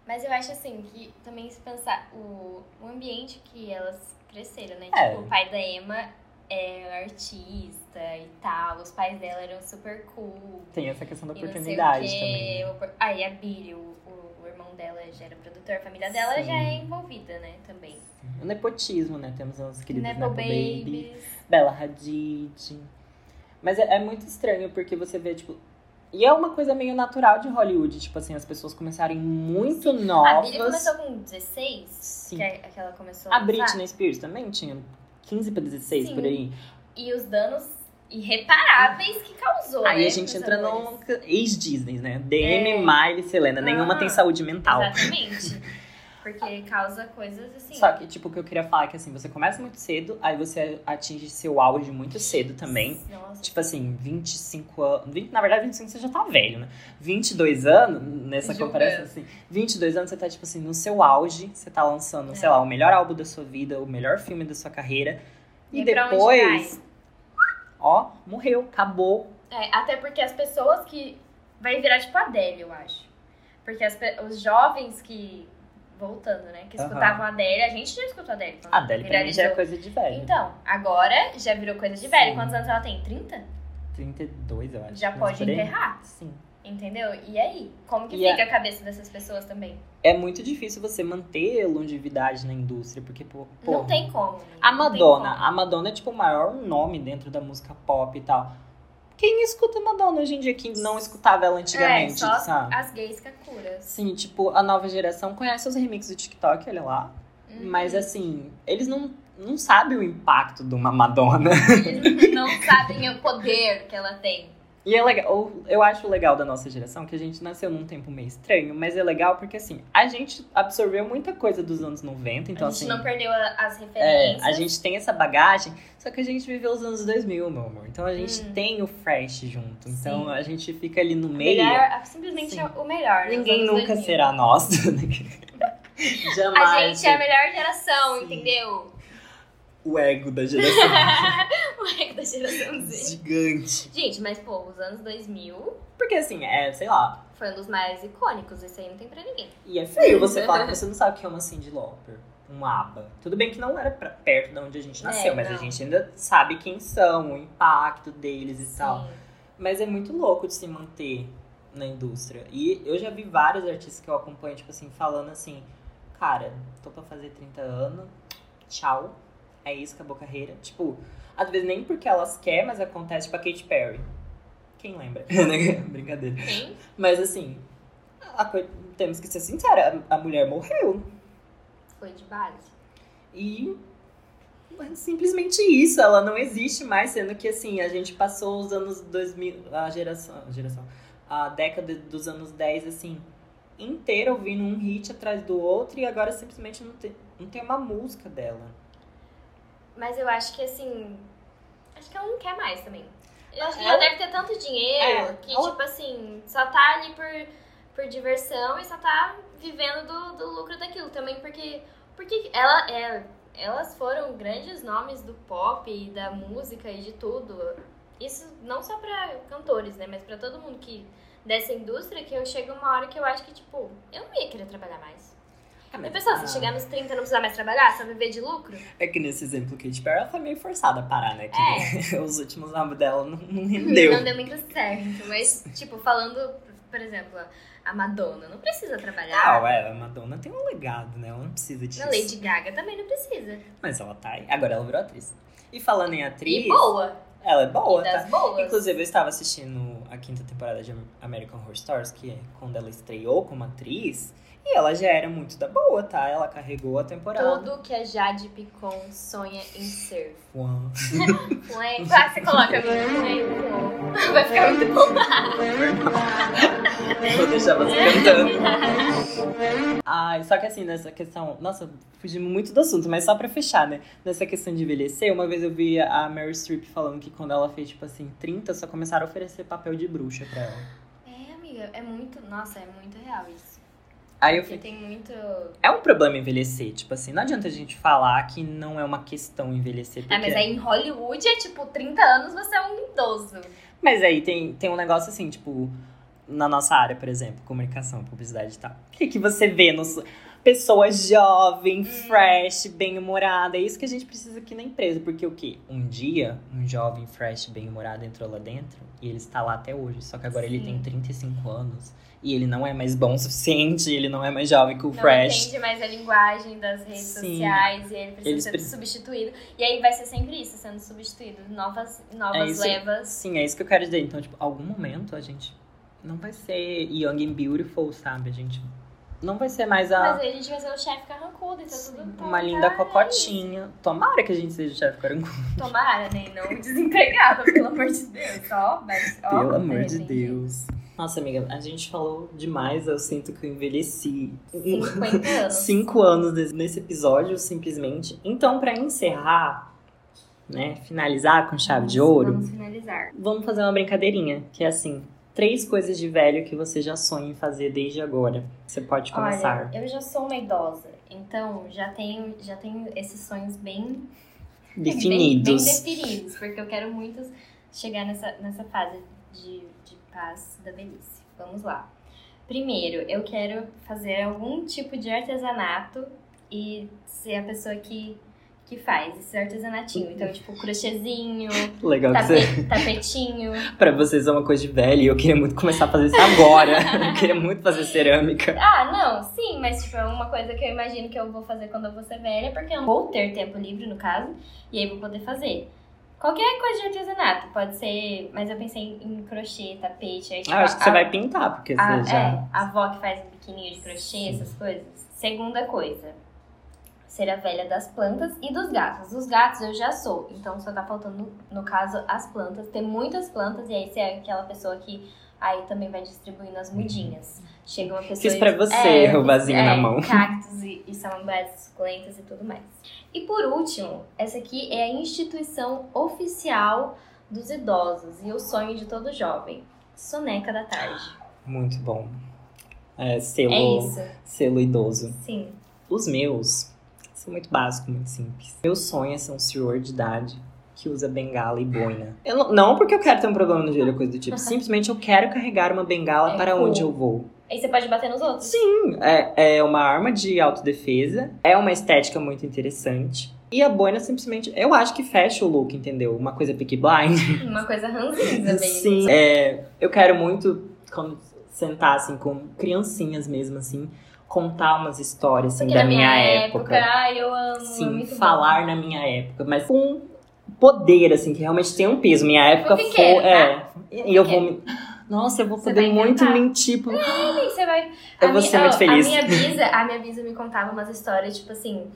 Mas eu acho assim que também se pensar o, o ambiente que elas cresceram, né? É. Tipo, o pai da Emma é artista e tal, os pais dela eram super cool. Tem essa questão da oportunidade também. né? O- Aí a Billy, o, o, o irmão dela já era produtor, a família dela Sim. já é envolvida, né? Também. O nepotismo, né? Temos as queridas Nepo Nepo, Baby. Bella Hadid. Mas é, é muito estranho, porque você vê, tipo... E é uma coisa meio natural de Hollywood, tipo assim, as pessoas começarem muito A novas. Billy começou com 16, Sim. que é que ela começou A lançar. Britney Spears também tinha 15 pra 16 Sim. por aí. E os danos irreparáveis que causou, Aí né, a gente entra no ex-Disney, né? DM, É. Miley, Selena. Nenhuma Ah, tem saúde mental. Exatamente. [LAUGHS] Porque causa coisas assim. Só que, tipo, o que eu queria falar é que, assim, você começa muito cedo, aí você atinge seu auge muito cedo também. Nossa. Tipo assim, 25 anos. 20, na verdade, 25 você já tá velho, né? 22 anos, nessa comparação, assim. 22 anos você tá, tipo assim, no seu auge. Você tá lançando, É. sei lá, o melhor álbum da sua vida, o melhor filme da sua carreira. E, E depois, ó, morreu, acabou. É, até porque as pessoas que. Vai virar tipo a Adele, eu acho. Porque as os jovens que. Voltando, né? Que escutavam a Adele, a gente já escutou a Adele. A Adele pra mim já é coisa de velho. Então, agora já virou coisa de velho. Sim. Quantos anos ela tem? 30? 32, eu acho. Já pode enterrar. Sim. Entendeu? E aí? Como que E fica a cabeça dessas pessoas também? É muito difícil você manter longevidade na indústria, porque, pô, Não tem como. amiga, A Madonna, como. a Madonna é tipo o maior nome dentro da música pop e tal. Quem escuta Madonna hoje em dia que não escutava ela antigamente, é, só sabe? as gays cacuras. Sim, tipo, a nova geração conhece os remixes do TikTok, olha lá. Uhum. Mas assim, eles não, não sabem o impacto de uma Madonna. Eles não sabem o poder que ela tem. E é legal, eu acho legal da nossa geração que a gente nasceu num tempo meio estranho, mas é legal porque assim, a gente absorveu muita coisa dos anos 90, então a gente assim. não perdeu as É, referências. a gente tem essa bagagem, só que a gente viveu os anos 2000, meu amor. Então a gente Hum. tem o fresh junto. Então Sim. a gente fica ali no meio. melhor, simplesmente Sim. é o melhor. Ninguém nunca 2000. será nós. [LAUGHS] Jamais. A gente é a melhor geração, Sim. entendeu? O ego da geração [LAUGHS] ego da geração Z. gigante. Gente, mas pô, os anos 2000 Porque assim, é, sei lá. foi um dos mais icônicos. Isso aí não tem pra ninguém. E é feio você falar que você não sabe o que é uma Cyndi Lauper. Um ABBA. Tudo bem que não era pra- perto de onde a gente nasceu, mas a É, gente ainda sabe quem são, o impacto deles e tal. Sim. Mas é muito louco de se manter na indústria. E eu já vi vários artistas que eu acompanho, tipo assim, falando assim, cara, tô pra fazer 30 anos, tchau. É isso, acabou a carreira. Tipo, às vezes nem porque elas querem, mas acontece, tipo a Katy Perry. Quem lembra? [LAUGHS] Brincadeira. Quem? Mas assim, temos que ser sinceros, a a mulher morreu. Foi de base. E é simplesmente isso, ela não existe mais, sendo que assim, a gente passou os anos 2000, a geração, a geração, a década dos anos 10 assim, inteira ouvindo um hit atrás do outro e agora simplesmente não tem, não tem uma música dela. Mas eu acho que assim. Acho que ela não quer mais também. Eu acho que Ela- ela deve ter tanto dinheiro É, que, ela- tipo assim, só tá ali por, por diversão e só tá vivendo do, do lucro daquilo também, porque. Porque ela, é, elas foram grandes nomes do pop e da música e de tudo. Isso não só pra cantores, né? Mas pra todo mundo que dessa indústria, que eu chego uma hora que eu acho que, tipo, eu não ia querer trabalhar mais. Ah, mas- pessoal, ah, se chegar nos 30 e não precisar mais trabalhar, só viver de lucro? É que nesse exemplo Katy Perry, ela foi meio forçada a parar, né? Que É. [LAUGHS] os últimos álbuns dela não, não rendeu. Não deu muito certo. Mas, tipo, falando, por exemplo, a Madonna não precisa trabalhar. Não, é, a Madonna tem um legado, né? Ela não precisa disso. A Lady Gaga também não precisa. Mas ela tá aí. Agora ela virou atriz. E falando em atriz, E boa. ela é boa, tá? boas. Inclusive, eu estava assistindo a quinta temporada de American Horror Stories, que é quando ela estreou como atriz. E ela já era muito da boa, tá? Ela carregou a temporada. Tudo que a Jade Picon sonha em ser. Uau. [LAUGHS] Ué, Ah, você coloca amigo. Vai ficar muito bom. Vou deixar você cantando. Ai, só que assim, nessa questão. Nossa, fugimos muito do assunto, mas só pra fechar, né? Nessa questão de envelhecer, uma vez eu vi a Meryl Streep falando que quando ela fez, tipo assim, 30, só começaram a oferecer papel de bruxa pra ela. É, amiga, é muito. Nossa, é muito real isso. Aí eu tem muito. É um problema envelhecer, tipo assim, não adianta a gente falar que não é uma questão envelhecer. Ah, porque- mas aí em Hollywood é tipo 30 anos você é um idoso. Mas aí tem, tem um negócio assim, tipo, na nossa área, por exemplo, comunicação, publicidade e tal. O que, que você vê nos. Pessoa jovem, fresh, bem-humorada. É isso que a gente precisa aqui na empresa. Porque o quê? Um dia, um jovem, fresh, bem-humorado entrou lá dentro e ele está lá até hoje. Só que agora ele Sim. tem 35 anos e ele não é mais bom [LAUGHS] o suficiente, ele não é mais jovem que o não fresh. entende mais a linguagem das redes Sim. sociais e ele precisa Eles ser pre- substituído. E aí vai ser sempre isso, sendo substituído. Novas, novas É isso. levas. Sim, é isso que eu quero dizer. Então, tipo, algum momento a gente não vai ser young and beautiful, sabe? A gente não vai ser mais a. Mas aí a gente vai ser o chefe carrancudo e tá tudo Uma linda tá- cocotinha. Tomara que a gente seja o chefe caranguejo. Tomara, né? E Não desempregada, pelo amor de Deus. Ó, mas, ó, Pelo amor de Deus. Nossa, amiga, a gente falou demais. Eu sinto que eu envelheci 50 [LAUGHS] anos. cinco anos nesse episódio, simplesmente. Então, pra encerrar, né, finalizar com chave de ouro, Vamos finalizar. vamos fazer uma brincadeirinha, que é assim, três coisas de velho que você já sonha em fazer desde agora. Você pode começar. Olha, eu já sou uma idosa, então já tenho, já tenho esses sonhos bem [LAUGHS] Definidos. Bem, bem definidos, porque eu quero muito chegar nessa, nessa fase de, de paz da velhice. Vamos lá. Primeiro, eu quero fazer algum tipo de artesanato e ser a pessoa que, que faz esse artesanatinho. Então, tipo, crochêzinho, Legal que você... tape, tapetinho. [LAUGHS] Pra vocês é uma coisa de velho e eu queria muito começar a fazer isso agora. eu queria muito fazer cerâmica. [LAUGHS] Ah, não, sim, mas tipo, é uma coisa que eu imagino que eu vou fazer quando eu vou ser velha, porque eu vou ter tempo livre, no caso, e aí vou poder fazer. Qualquer coisa de artesanato, pode ser, mas eu pensei em crochê, tapete, aí, tipo, Ah, acho que a- você vai pintar, porque a, você já... é, a avó que faz um biquininho de crochê, essas coisas. Segunda coisa, ser a velha das plantas e dos gatos. Os gatos eu já sou, então só tá faltando, no, caso, as plantas. Ter muitas plantas, e aí você é aquela pessoa que aí também vai distribuindo as mudinhas. Chega uma pessoa... Fiz e- pra você, é, o vasinho é, na mão. Cactos e, e samambaias suculentas e tudo mais. E por último, essa aqui é a instituição oficial dos idosos e o sonho de todo jovem. Soneca da tarde. Muito bom. É, selo, É isso. selo idoso. Sim. Os meus são muito básicos, muito simples. Meu sonho é ser um senhor de idade que usa bengala e boina. Eu não, não porque eu quero ter um problema no joelho ou coisa do tipo. [LAUGHS] Simplesmente eu quero carregar uma bengala É para cool. onde eu vou. Aí você pode bater nos outros. Sim, é, é uma arma de autodefesa. É uma estética muito interessante. E a boina simplesmente, eu acho que fecha o look, entendeu? Uma coisa pick blind. [LAUGHS] Uma coisa ranzinza mesmo. Sim, é, eu quero muito quando sentar assim com criancinhas mesmo assim, contar umas histórias assim Porque da minha, minha época. ai, eu amo. é Sim, muito falar na minha época, mas com poder assim que realmente tem um peso. Minha época Foi foi, pequeno, tá? é, e eu vou me nossa, eu vou Você poder muito mentir. Bom. E você vai. Eu a vou mi- ser muito ó, feliz. A minha, [LAUGHS] bisa, a minha bisa me contava umas histórias, tipo assim,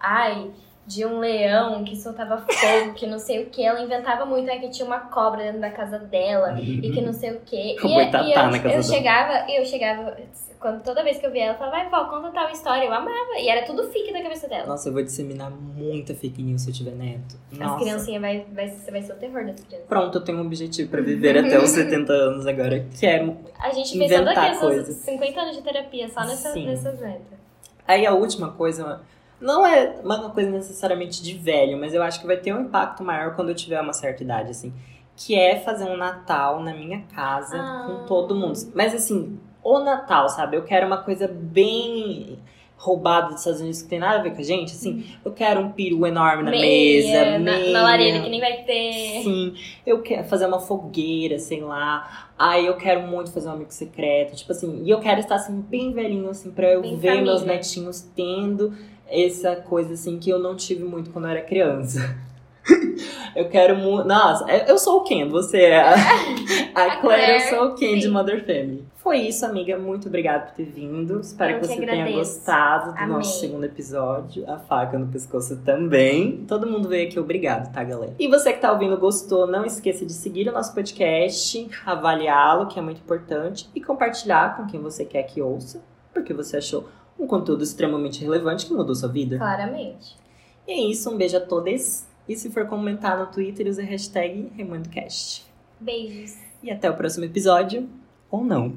ai, de um leão que soltava fogo, que não sei o que. Ela inventava muito, ai, que tinha uma cobra dentro da casa dela. E que não sei o quê. O E, [LAUGHS] e eu, na casa eu dela. chegava, eu chegava, quando, toda vez que eu via ela, eu falava, vai, vó, conta tal história. Eu amava. E era tudo fique da cabeça dela. Nossa, eu vou disseminar muita fake news se eu tiver neto. As Nossa. criancinhas, vai, vai, você vai ser o terror das crianças. Pronto, eu tenho um objetivo pra viver até os 70 anos agora. Que é A gente pensando aqui, coisas. 50 anos de terapia, só nessa, Sim. nessas metas. Aí a última coisa, não é uma coisa necessariamente de velho, mas eu acho que vai ter um impacto maior quando eu tiver uma certa idade, assim. Que é fazer um Natal na minha casa Ah. com todo mundo. Mas assim, o Natal, sabe? Eu quero uma coisa bem roubada dos Estados Unidos que tem nada a ver com a gente, assim. Eu quero um peru enorme na Meia, mesa, na, meia. na lareira, que nem vai ter. Sim, eu quero fazer uma fogueira, sei lá. Aí eu quero muito fazer um amigo secreto, tipo assim, e eu quero estar assim bem velhinho assim pra eu Bem ver família. meus netinhos tendo essa coisa assim que eu não tive muito quando eu era criança. [LAUGHS] Eu quero muito. Nossa, eu eu sou o Ken, você é a, [LAUGHS] a Claire, eu sou o Ken de. Mother Family. Foi isso, amiga. Muito obrigada por ter vindo. Espero Eu que você tenha agradeço. gostado do Amei. nosso segundo episódio. A faca no pescoço também. Todo mundo veio aqui, obrigado, tá, galera? E você que tá ouvindo gostou, não esqueça de seguir o nosso podcast, avaliá-lo, que é muito importante, e compartilhar com quem você quer que ouça, porque você achou um conteúdo extremamente relevante que mudou sua vida. Claramente. E é isso, um beijo a todos. E se for comentar no Twitter, use a hashtag RemandoCast. Beijos. E até o próximo episódio, ou não.